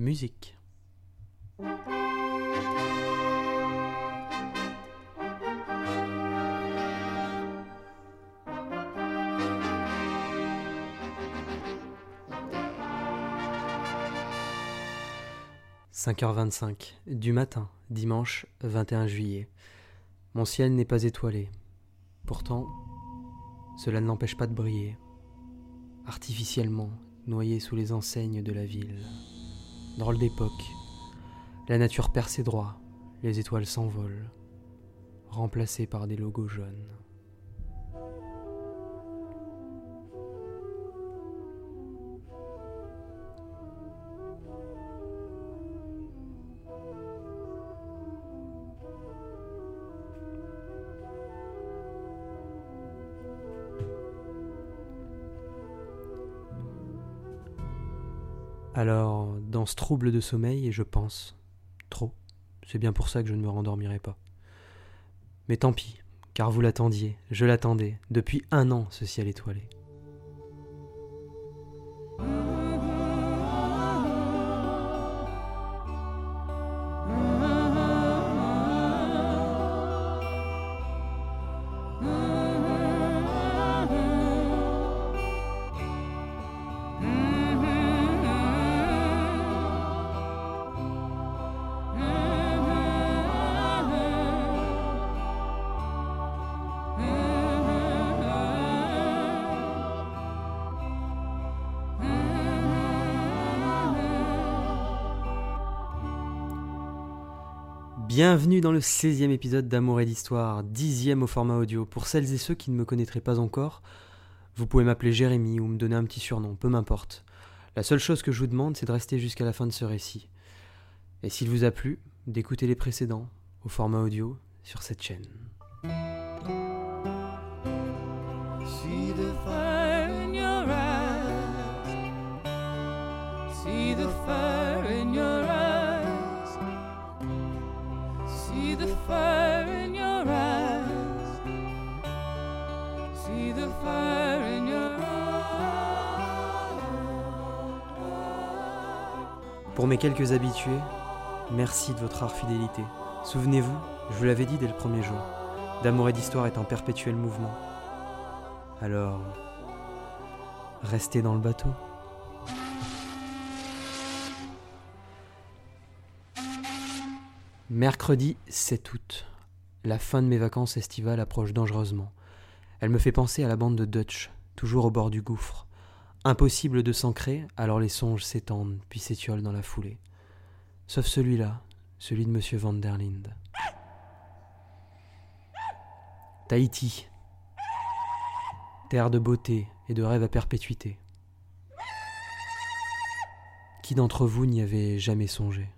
musique. « 5h25 du matin, dimanche 21 juillet. Mon ciel n'est pas étoilé. Pourtant, cela ne l'empêche pas de briller, artificiellement noyé sous les enseignes de la ville. Drôle d'époque. La nature perd ses droits, les étoiles s'envolent, remplacées par des logos jaunes. Alors, trouble de sommeil, je pense trop. C'est bien pour ça que je ne me rendormirai pas. Mais tant pis, car vous l'attendiez, je l'attendais, depuis un an ce ciel étoilé. Bienvenue dans le 16e épisode d'Amour et d'Histoire, dixième au format audio. Pour celles et ceux qui ne me connaîtraient pas encore, vous pouvez m'appeler Jérémy ou me donner un petit surnom, peu m'importe. La seule chose que je vous demande, c'est de rester jusqu'à la fin de ce récit. Et s'il vous a plu, d'écouter les précédents au format audio sur cette chaîne. Pour mes quelques habitués, merci de votre rare fidélité. Souvenez-vous, je vous l'avais dit dès le premier jour, d'amour et d'histoire est en perpétuel mouvement. Alors, restez dans le bateau. Mercredi 7 août. La fin de mes vacances estivales approche dangereusement. Elle me fait penser à la bande de Dutch, toujours au bord du gouffre. Impossible de s'ancrer, alors les songes s'étendent, puis s'étiolent dans la foulée. Sauf celui-là, celui de Monsieur Van der Linde. Tahiti. Terre de beauté et de rêve à perpétuité. Qui d'entre vous n'y avait jamais songé?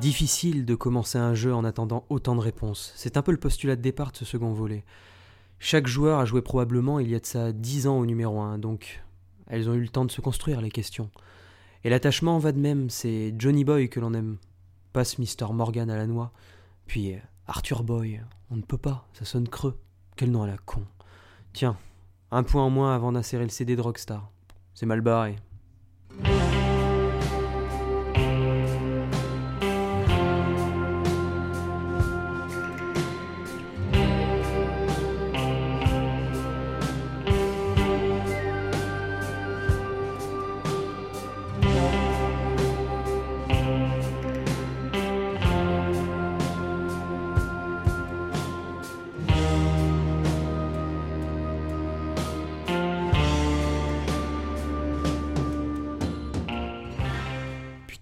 Difficile de commencer un jeu en attendant autant de réponses. C'est un peu le postulat de départ de ce second volet. Chaque joueur a joué probablement il y a de ça 10 ans au numéro 1, donc elles ont eu le temps de se construire les questions. Et l'attachement va de même, c'est Johnny Boy que l'on aime. Passe Mr. Morgan à la noix. Puis Arthur Boy, on ne peut pas, ça sonne creux. Quel nom à la con. Tiens, un point en moins avant d'insérer le CD de Rockstar. C'est mal barré.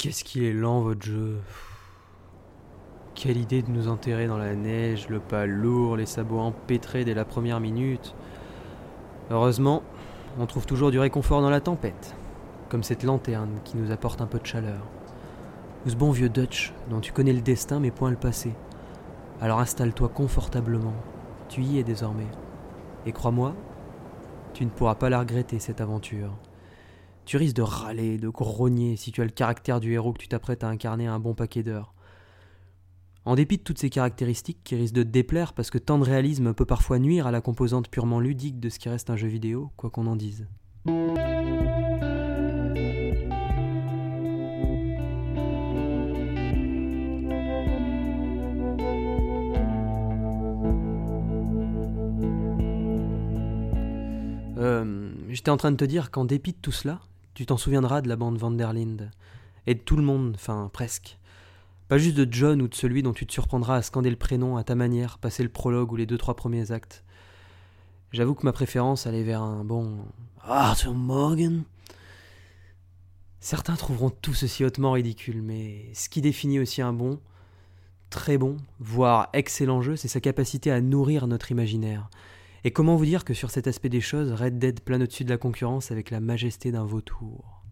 Qu'est-ce qu'il est lent votre jeu Quelle idée de nous enterrer dans la neige, le pas lourd, les sabots empêtrés dès la première minute. Heureusement, on trouve toujours du réconfort dans la tempête, comme cette lanterne qui nous apporte un peu de chaleur. Ou ce bon vieux Dutch dont tu connais le destin mais point le passé. Alors installe-toi confortablement, tu y es désormais. Et crois-moi, Tu ne pourras pas la regretter, cette aventure. Tu risques de râler, de grogner si tu as le caractère du héros que tu t'apprêtes à incarner un bon paquet d'heures. En dépit de toutes ces caractéristiques qui risquent de te déplaire parce que tant de réalisme peut parfois nuire à la composante purement ludique de ce qui reste un jeu vidéo, quoi qu'on en dise. Euh, J'étais en train de te dire qu'en dépit de tout cela, tu t'en souviendras de la bande Vanderlinde. Et de tout le monde, enfin presque. Pas juste de John ou de celui dont tu te surprendras à scander le prénom à ta manière, passer le prologue ou les deux trois premiers actes. J'avoue que ma préférence allait vers un bon Arthur Morgan. Certains trouveront tout ceci hautement ridicule, mais ce qui définit aussi un bon, très bon, voire excellent jeu, c'est sa capacité à nourrir notre imaginaire. Et comment vous dire que sur cet aspect des choses, Red Dead plane au-dessus de la concurrence avec la majesté d'un vautour?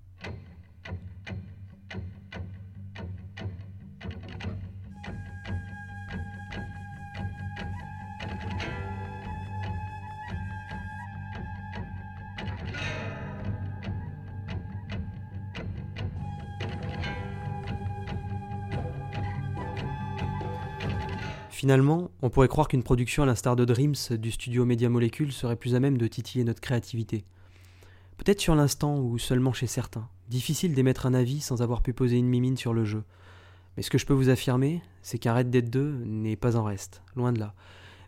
Finalement, on pourrait croire qu'une production à l'instar de Dreams du studio Media Molecule serait plus à même de titiller notre créativité. Peut-être sur l'instant ou seulement chez certains. Difficile d'émettre un avis sans avoir pu poser une mimine sur le jeu. Mais ce que je peux vous affirmer, c'est qu'un Red Dead 2 n'est pas en reste, loin de là.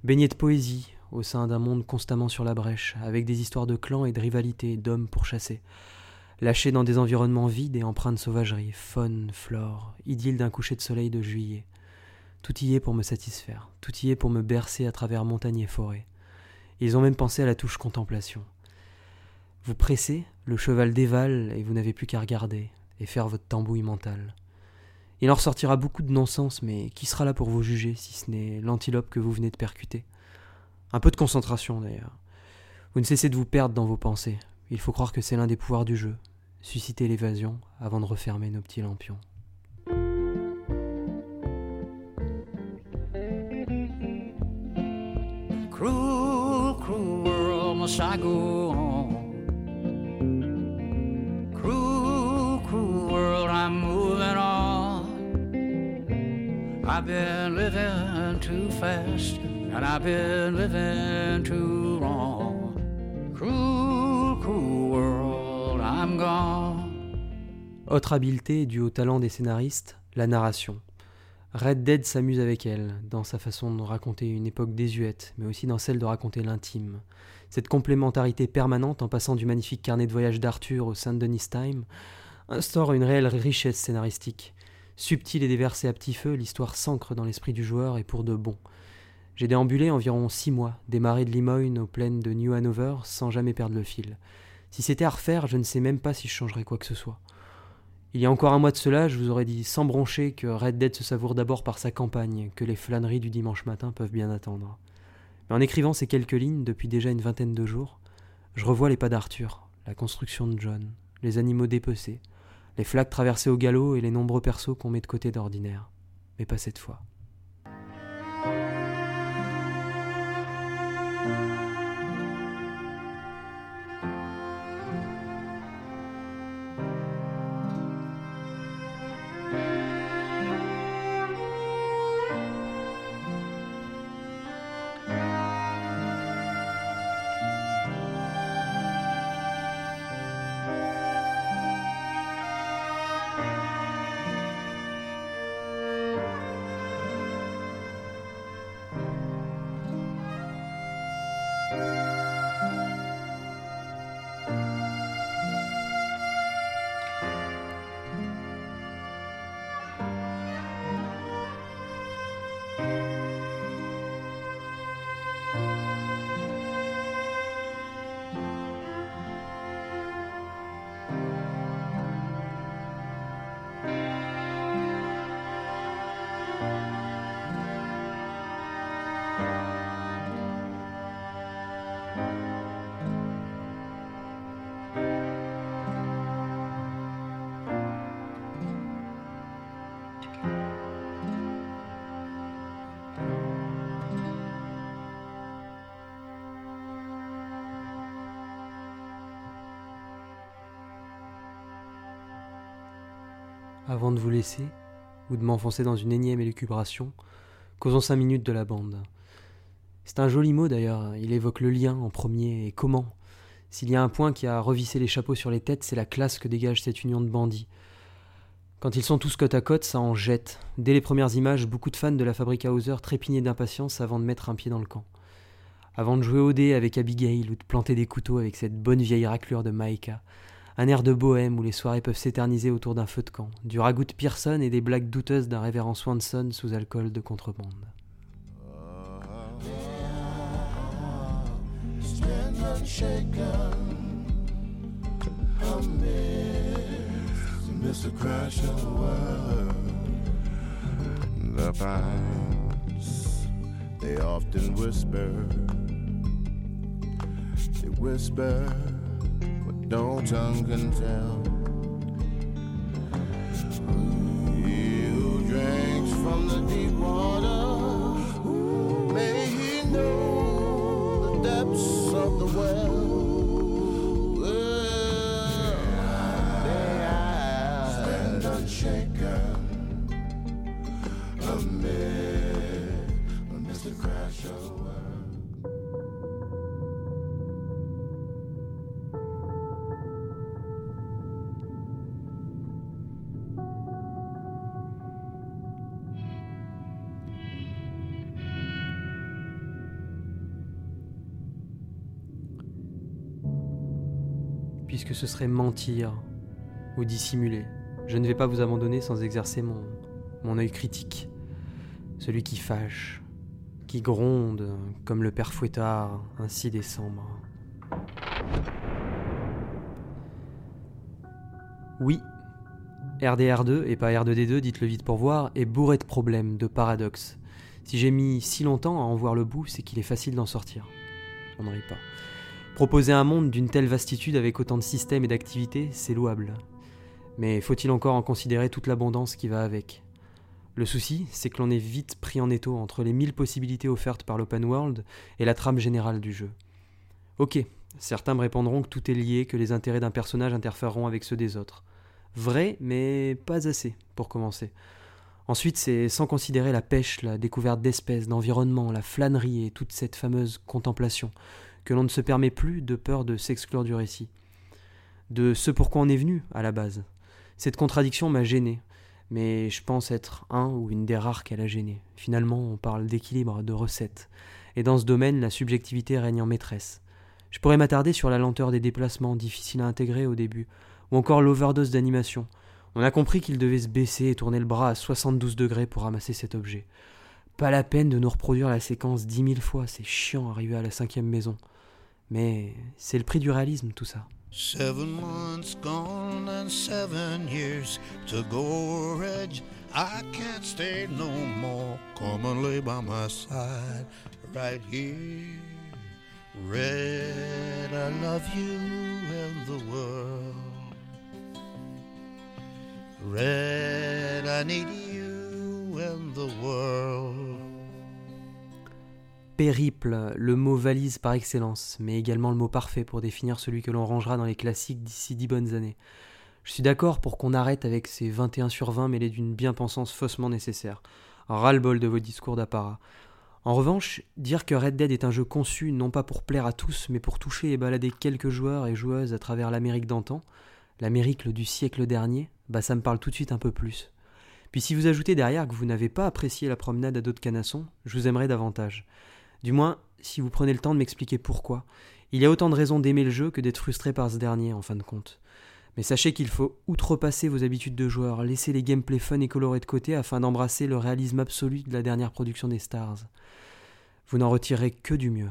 Baigné de poésie, au sein d'un monde constamment sur la brèche, avec des histoires de clans et de rivalités, d'hommes pour chasser. Lâché dans des environnements vides et empreints de sauvagerie, faune, flore, idylle d'un coucher de soleil de juillet. Tout y est pour me satisfaire, tout y est pour me bercer à travers montagnes et forêts. Ils ont même pensé à la touche contemplation. Vous pressez, le cheval dévale et vous n'avez plus qu'à regarder et faire votre tambouille mentale. Il en ressortira beaucoup de non-sens, mais qui sera là pour vous juger si ce n'est l'antilope que vous venez de percuter? Un peu de concentration d'ailleurs. Vous ne cessez de vous perdre dans vos pensées. Il faut croire que c'est l'un des pouvoirs du jeu, susciter l'évasion avant de refermer nos petits lampions. Cruel, cruel world, must I go on? Cruel, cruel world, I'm moving on. I've been living too fast, and I've been living too wrong. Cruel, cruel world, I'm gone. Autre habileté due au talent des scénaristes, la narration. Red Dead s'amuse avec elle, dans sa façon de raconter une époque désuète, mais aussi dans celle de raconter l'intime. Cette complémentarité permanente en passant du magnifique carnet de voyage d'Arthur au Saint Denis Time instaure une réelle richesse scénaristique. Subtile et déversée à petit feu, l'histoire s'ancre dans l'esprit du joueur et pour de bon. J'ai déambulé environ six mois, des marais de Limoyne aux plaines de New Hanover, sans jamais perdre le fil. Si c'était à refaire, je ne sais même pas si je changerais quoi que ce soit. Il y a encore un mois de cela, je vous aurais dit sans broncher que Red Dead se savoure d'abord par sa campagne, que les flâneries du dimanche matin peuvent bien attendre. Mais en écrivant ces quelques lignes depuis déjà une vingtaine de jours, je revois les pas d'Arthur, la construction de John, les animaux dépecés, les flaques traversées au galop et les nombreux persos qu'on met de côté d'ordinaire. Mais pas cette fois. Avant de vous laisser, ou de m'enfoncer dans une énième élucubration, causons cinq minutes de la bande. C'est un joli mot d'ailleurs, il évoque le lien en premier et comment. S'il y a un point qui a revissé les chapeaux sur les têtes, c'est la classe que dégage cette union de bandits. Quand ils sont tous côte à côte, ça en jette. Dès les premières images, beaucoup de fans de la fabrique Hauser trépignaient d'impatience avant de mettre un pied dans le camp. Avant de jouer au dé avec Abigail ou de planter des couteaux avec cette bonne vieille raclure de Maïka. Un air de bohème où les soirées peuvent s'éterniser autour d'un feu de camp. Du ragoût de Pearson et des blagues douteuses d'un révérend Swanson sous alcool de contrebande. No tongue can tell. Puisque ce serait mentir ou dissimuler, je ne vais pas vous abandonner sans exercer mon, mon œil critique, celui qui fâche, qui gronde comme le père Fouettard un 6 décembre. Oui, RDR2 et pas R2D2, dites-le vite pour voir, est bourré de problèmes, de paradoxes. Si j'ai mis si longtemps à en voir le bout, c'est qu'il est facile d'en sortir. On n'en rit pas. Proposer un monde d'une telle vastitude avec autant de systèmes et d'activités, c'est louable. Mais faut-il encore en considérer toute l'abondance qui va avec? Le souci, c'est que l'on est vite pris en étau entre les mille possibilités offertes par l'open world et la trame générale du jeu. Ok, certains me répondront que tout est lié, que les intérêts d'un personnage interféreront avec ceux des autres. Vrai, mais pas assez, pour commencer. Ensuite, c'est sans considérer la pêche, la découverte d'espèces, d'environnement, la flânerie et toute cette fameuse contemplation, que l'on ne se permet plus de peur de s'exclure du récit. De ce pourquoi on est venu, à la base. Cette contradiction m'a gêné, mais je pense être un ou une des rares qu'elle a gêné. Finalement, on parle d'équilibre, de recette, et dans ce domaine, la subjectivité règne en maîtresse. Je pourrais m'attarder sur la lenteur des déplacements, difficiles à intégrer au début, ou encore l'overdose d'animation. On a compris qu'il devait se baisser et tourner le bras à 72 degrés pour ramasser cet objet. Pas la peine de nous reproduire la séquence dix mille fois, c'est chiant arrivé à la cinquième maison. Mais c'est le prix du réalisme tout ça. Seven months gone and seven years to go. I can't stay no more. Come and lay by my side right here. Red, I love you and the world. Red, I need you and the world. Périple, le mot valise par excellence, mais également le mot parfait pour définir celui que l'on rangera dans les classiques d'ici dix bonnes années. Je suis d'accord pour qu'on arrête avec ces 21 sur 20 mêlés d'une bien-pensance faussement nécessaire. Ras-le-bol de vos discours d'apparat. En revanche, dire que Red Dead est un jeu conçu non pas pour plaire à tous, mais pour toucher et balader quelques joueurs et joueuses à travers l'Amérique d'antan, l'Amérique du siècle dernier, bah ça me parle tout de suite un peu plus. Puis si vous ajoutez derrière que vous n'avez pas apprécié la promenade à dos de canasson, je vous aimerais davantage. Du moins, si vous prenez le temps de m'expliquer pourquoi. Il y a autant de raisons d'aimer le jeu que d'être frustré par ce dernier, en fin de compte. Mais sachez qu'il faut outrepasser vos habitudes de joueur, laisser les gameplays fun et colorés de côté afin d'embrasser le réalisme absolu de la dernière production des Stars. Vous n'en retirerez que du mieux.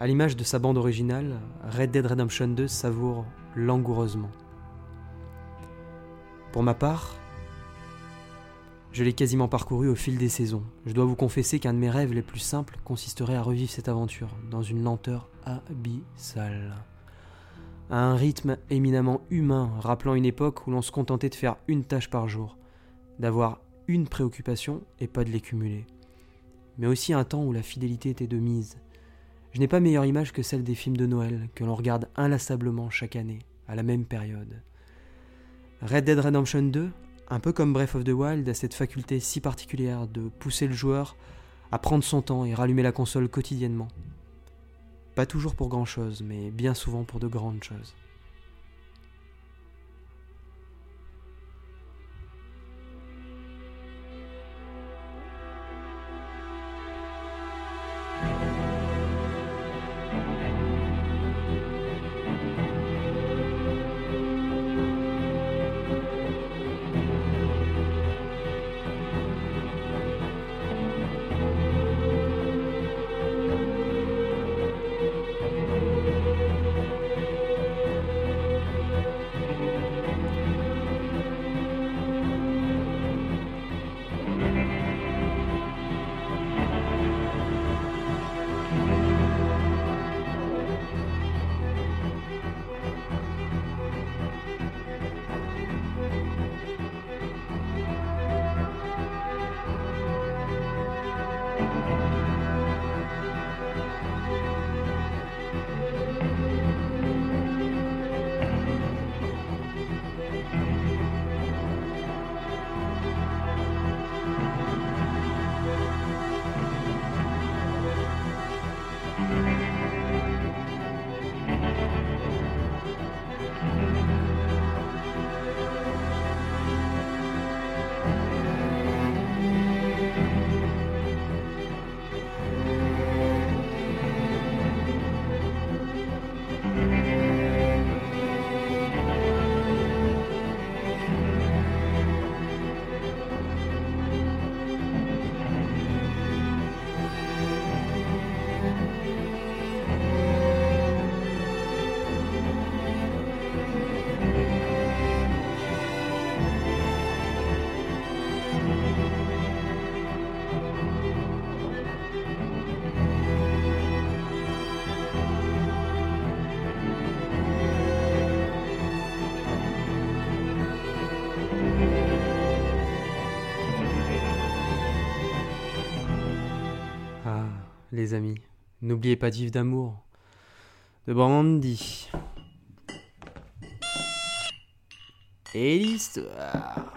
À l'image de sa bande originale, Red Dead Redemption 2 savoure langoureusement. Pour ma part, je l'ai quasiment parcouru au fil des saisons. Je dois vous confesser qu'un de mes rêves les plus simples consisterait à revivre cette aventure dans une lenteur abyssale. À un rythme éminemment humain, rappelant une époque où l'on se contentait de faire une tâche par jour, d'avoir une préoccupation et pas de les cumuler. Mais aussi un temps où la fidélité était de mise. Je n'ai pas meilleure image que celle des films de Noël que l'on regarde inlassablement chaque année, à la même période. Red Dead Redemption 2, un peu comme Breath of the Wild, a cette faculté si particulière de pousser le joueur à prendre son temps et rallumer la console quotidiennement. Pas toujours pour grand chose, mais bien souvent pour de grandes choses. Les amis, n'oubliez pas d'Yves d'amour, de Brandy. Et l'histoire.